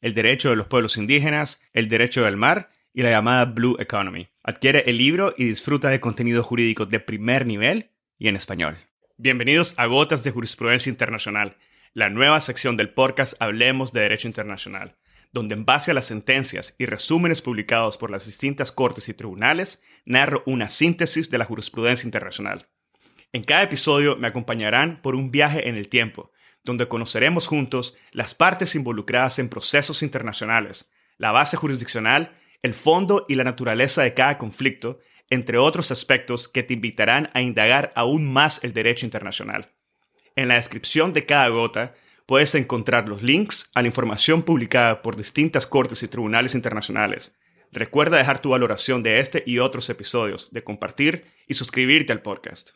el derecho de los pueblos indígenas, el derecho del mar y la llamada Blue Economy. Adquiere el libro y disfruta de contenido jurídico de primer nivel y en español. Bienvenidos a Gotas de Jurisprudencia Internacional, la nueva sección del podcast Hablemos de Derecho Internacional, donde en base a las sentencias y resúmenes publicados por las distintas cortes y tribunales, narro una síntesis de la jurisprudencia internacional. En cada episodio me acompañarán por un viaje en el tiempo, donde conoceremos juntos las partes involucradas en procesos internacionales, la base jurisdiccional, el fondo y la naturaleza de cada conflicto, entre otros aspectos que te invitarán a indagar aún más el derecho internacional. En la descripción de cada gota puedes encontrar los links a la información publicada por distintas cortes y tribunales internacionales. Recuerda dejar tu valoración de este y otros episodios, de compartir y suscribirte al podcast.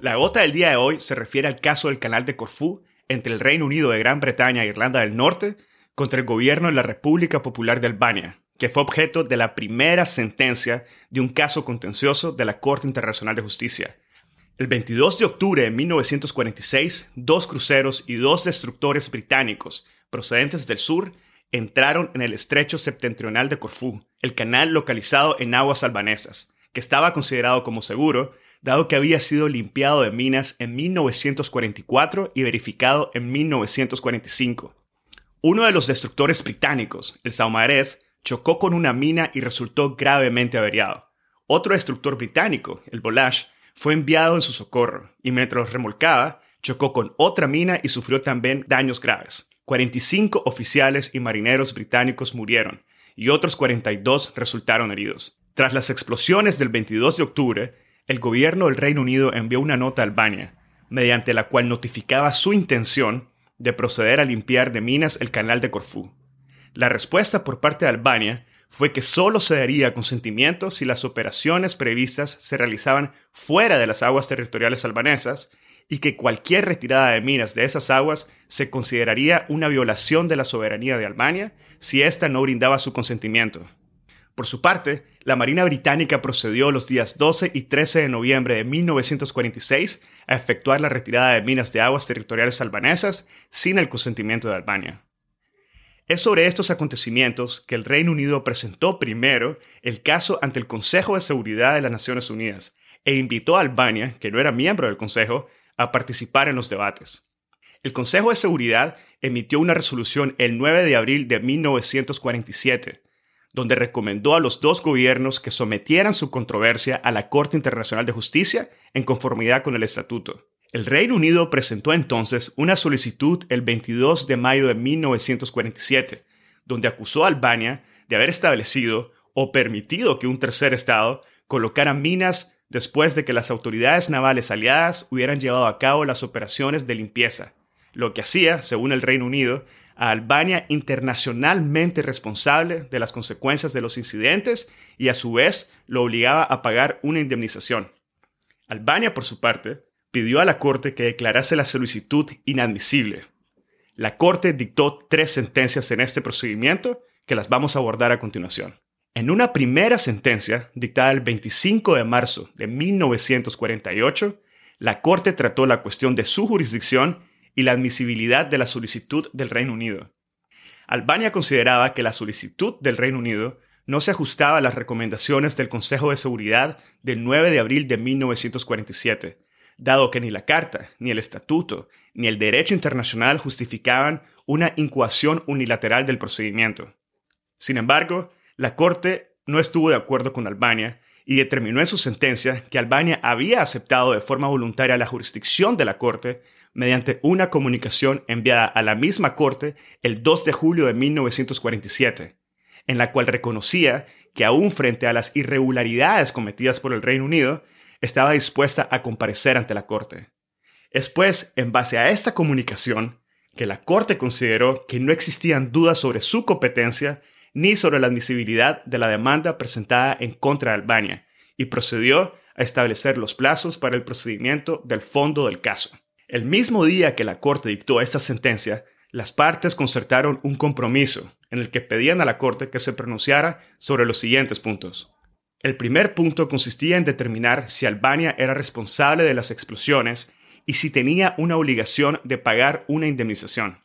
La gota del día de hoy se refiere al caso del Canal de Corfú entre el Reino Unido de Gran Bretaña e Irlanda del Norte contra el gobierno de la República Popular de Albania, que fue objeto de la primera sentencia de un caso contencioso de la Corte Internacional de Justicia. El 22 de octubre de 1946, dos cruceros y dos destructores británicos procedentes del sur entraron en el estrecho septentrional de Corfú, el canal localizado en aguas albanesas, que estaba considerado como seguro dado que había sido limpiado de minas en 1944 y verificado en 1945. Uno de los destructores británicos, el Saumarez, chocó con una mina y resultó gravemente averiado. Otro destructor británico, el Volage, fue enviado en su socorro y mientras remolcaba, chocó con otra mina y sufrió también daños graves. 45 oficiales y marineros británicos murieron y otros 42 resultaron heridos. Tras las explosiones del 22 de octubre, el gobierno del Reino Unido envió una nota a Albania, mediante la cual notificaba su intención de proceder a limpiar de minas el canal de Corfú. La respuesta por parte de Albania fue que solo se daría consentimiento si las operaciones previstas se realizaban fuera de las aguas territoriales albanesas y que cualquier retirada de minas de esas aguas se consideraría una violación de la soberanía de Albania si ésta no brindaba su consentimiento. Por su parte, la Marina Británica procedió los días 12 y 13 de noviembre de 1946 a efectuar la retirada de minas de aguas territoriales albanesas sin el consentimiento de Albania. Es sobre estos acontecimientos que el Reino Unido presentó primero el caso ante el Consejo de Seguridad de las Naciones Unidas e invitó a Albania, que no era miembro del Consejo, a participar en los debates. El Consejo de Seguridad emitió una resolución el 9 de abril de 1947 donde recomendó a los dos gobiernos que sometieran su controversia a la Corte Internacional de Justicia en conformidad con el estatuto. El Reino Unido presentó entonces una solicitud el 22 de mayo de 1947, donde acusó a Albania de haber establecido o permitido que un tercer Estado colocara minas después de que las autoridades navales aliadas hubieran llevado a cabo las operaciones de limpieza, lo que hacía, según el Reino Unido, Albania internacionalmente responsable de las consecuencias de los incidentes y a su vez lo obligaba a pagar una indemnización. Albania, por su parte, pidió a la Corte que declarase la solicitud inadmisible. La Corte dictó tres sentencias en este procedimiento que las vamos a abordar a continuación. En una primera sentencia, dictada el 25 de marzo de 1948, la Corte trató la cuestión de su jurisdicción y la admisibilidad de la solicitud del Reino Unido. Albania consideraba que la solicitud del Reino Unido no se ajustaba a las recomendaciones del Consejo de Seguridad del 9 de abril de 1947, dado que ni la Carta, ni el Estatuto, ni el derecho internacional justificaban una incoación unilateral del procedimiento. Sin embargo, la Corte no estuvo de acuerdo con Albania y determinó en su sentencia que Albania había aceptado de forma voluntaria la jurisdicción de la Corte mediante una comunicación enviada a la misma Corte el 2 de julio de 1947, en la cual reconocía que aún frente a las irregularidades cometidas por el Reino Unido, estaba dispuesta a comparecer ante la Corte. Es pues, en base a esta comunicación, que la Corte consideró que no existían dudas sobre su competencia ni sobre la admisibilidad de la demanda presentada en contra de Albania, y procedió a establecer los plazos para el procedimiento del fondo del caso. El mismo día que la Corte dictó esta sentencia, las partes concertaron un compromiso en el que pedían a la Corte que se pronunciara sobre los siguientes puntos. El primer punto consistía en determinar si Albania era responsable de las explosiones y si tenía una obligación de pagar una indemnización.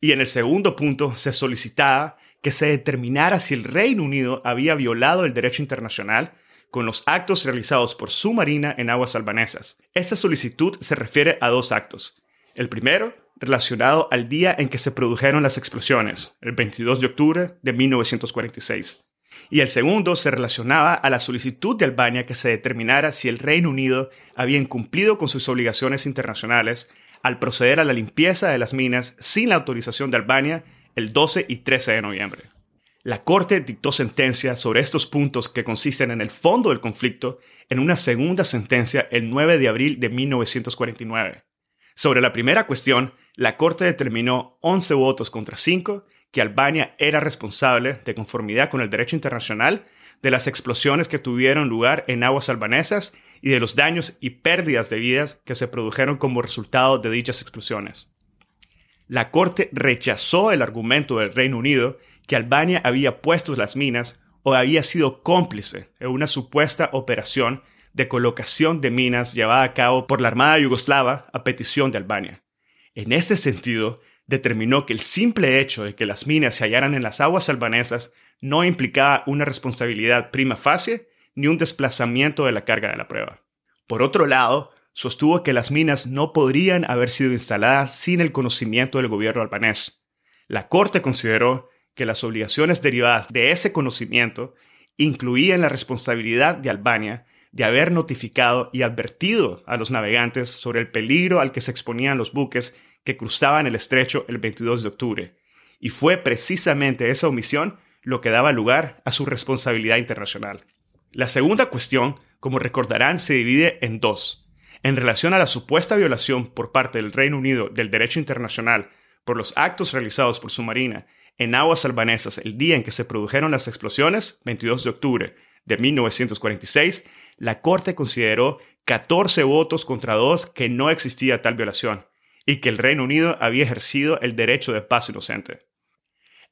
Y en el segundo punto se solicitaba que se determinara si el Reino Unido había violado el derecho internacional con los actos realizados por su marina en aguas albanesas. Esta solicitud se refiere a dos actos. El primero, relacionado al día en que se produjeron las explosiones, el 22 de octubre de 1946. Y el segundo se relacionaba a la solicitud de Albania que se determinara si el Reino Unido había incumplido con sus obligaciones internacionales al proceder a la limpieza de las minas sin la autorización de Albania el 12 y 13 de noviembre. La Corte dictó sentencia sobre estos puntos que consisten en el fondo del conflicto en una segunda sentencia el 9 de abril de 1949. Sobre la primera cuestión, la Corte determinó 11 votos contra 5 que Albania era responsable, de conformidad con el derecho internacional, de las explosiones que tuvieron lugar en aguas albanesas y de los daños y pérdidas de vidas que se produjeron como resultado de dichas explosiones la Corte rechazó el argumento del Reino Unido que Albania había puesto las minas o había sido cómplice en una supuesta operación de colocación de minas llevada a cabo por la Armada Yugoslava a petición de Albania. En este sentido, determinó que el simple hecho de que las minas se hallaran en las aguas albanesas no implicaba una responsabilidad prima facie ni un desplazamiento de la carga de la prueba. Por otro lado, sostuvo que las minas no podrían haber sido instaladas sin el conocimiento del gobierno albanés. La Corte consideró que las obligaciones derivadas de ese conocimiento incluían la responsabilidad de Albania de haber notificado y advertido a los navegantes sobre el peligro al que se exponían los buques que cruzaban el estrecho el 22 de octubre, y fue precisamente esa omisión lo que daba lugar a su responsabilidad internacional. La segunda cuestión, como recordarán, se divide en dos en relación a la supuesta violación por parte del Reino Unido del derecho internacional por los actos realizados por su marina en aguas albanesas el día en que se produjeron las explosiones, 22 de octubre de 1946, la Corte consideró 14 votos contra 2 que no existía tal violación y que el Reino Unido había ejercido el derecho de paz inocente.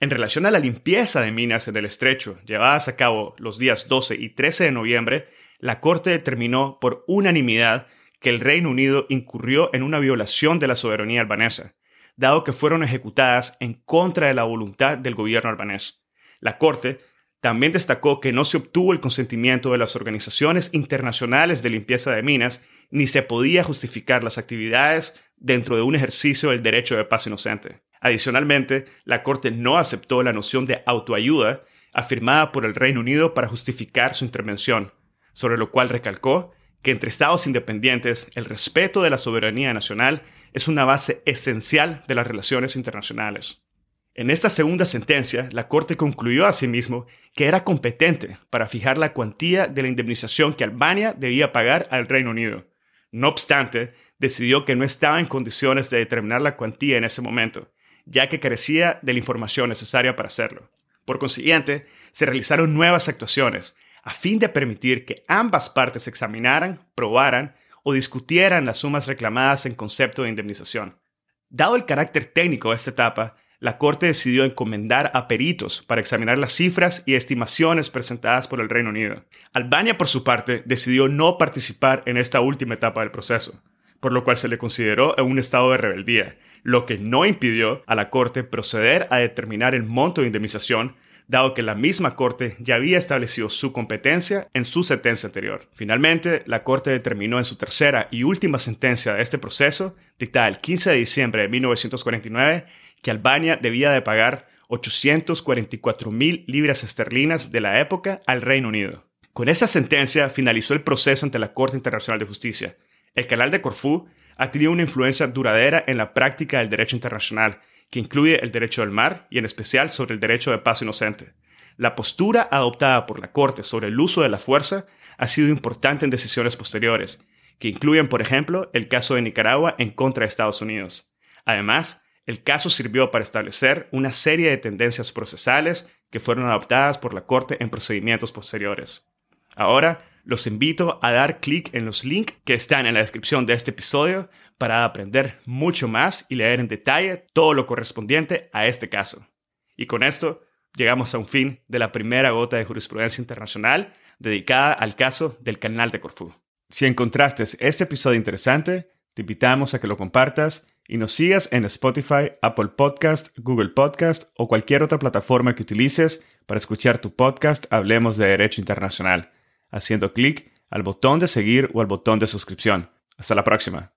En relación a la limpieza de minas en el estrecho llevadas a cabo los días 12 y 13 de noviembre, la Corte determinó por unanimidad que el Reino Unido incurrió en una violación de la soberanía albanesa, dado que fueron ejecutadas en contra de la voluntad del gobierno albanés. La Corte también destacó que no se obtuvo el consentimiento de las organizaciones internacionales de limpieza de minas, ni se podía justificar las actividades dentro de un ejercicio del derecho de paz inocente. Adicionalmente, la Corte no aceptó la noción de autoayuda afirmada por el Reino Unido para justificar su intervención, sobre lo cual recalcó que entre Estados independientes el respeto de la soberanía nacional es una base esencial de las relaciones internacionales. En esta segunda sentencia, la Corte concluyó asimismo que era competente para fijar la cuantía de la indemnización que Albania debía pagar al Reino Unido. No obstante, decidió que no estaba en condiciones de determinar la cuantía en ese momento, ya que carecía de la información necesaria para hacerlo. Por consiguiente, se realizaron nuevas actuaciones, a fin de permitir que ambas partes examinaran, probaran o discutieran las sumas reclamadas en concepto de indemnización. Dado el carácter técnico de esta etapa, la Corte decidió encomendar a peritos para examinar las cifras y estimaciones presentadas por el Reino Unido. Albania, por su parte, decidió no participar en esta última etapa del proceso, por lo cual se le consideró en un estado de rebeldía, lo que no impidió a la Corte proceder a determinar el monto de indemnización dado que la misma Corte ya había establecido su competencia en su sentencia anterior. Finalmente, la Corte determinó en su tercera y última sentencia de este proceso, dictada el 15 de diciembre de 1949, que Albania debía de pagar 844 mil libras esterlinas de la época al Reino Unido. Con esta sentencia finalizó el proceso ante la Corte Internacional de Justicia. El canal de Corfú ha tenido una influencia duradera en la práctica del derecho internacional, que incluye el derecho del mar y en especial sobre el derecho de paso inocente. La postura adoptada por la Corte sobre el uso de la fuerza ha sido importante en decisiones posteriores, que incluyen, por ejemplo, el caso de Nicaragua en contra de Estados Unidos. Además, el caso sirvió para establecer una serie de tendencias procesales que fueron adoptadas por la Corte en procedimientos posteriores. Ahora, los invito a dar clic en los links que están en la descripción de este episodio para aprender mucho más y leer en detalle todo lo correspondiente a este caso. Y con esto llegamos a un fin de la primera gota de jurisprudencia internacional dedicada al caso del Canal de Corfú. Si encontraste este episodio interesante, te invitamos a que lo compartas y nos sigas en Spotify, Apple Podcast, Google Podcast o cualquier otra plataforma que utilices para escuchar tu podcast Hablemos de Derecho Internacional haciendo clic al botón de seguir o al botón de suscripción. Hasta la próxima.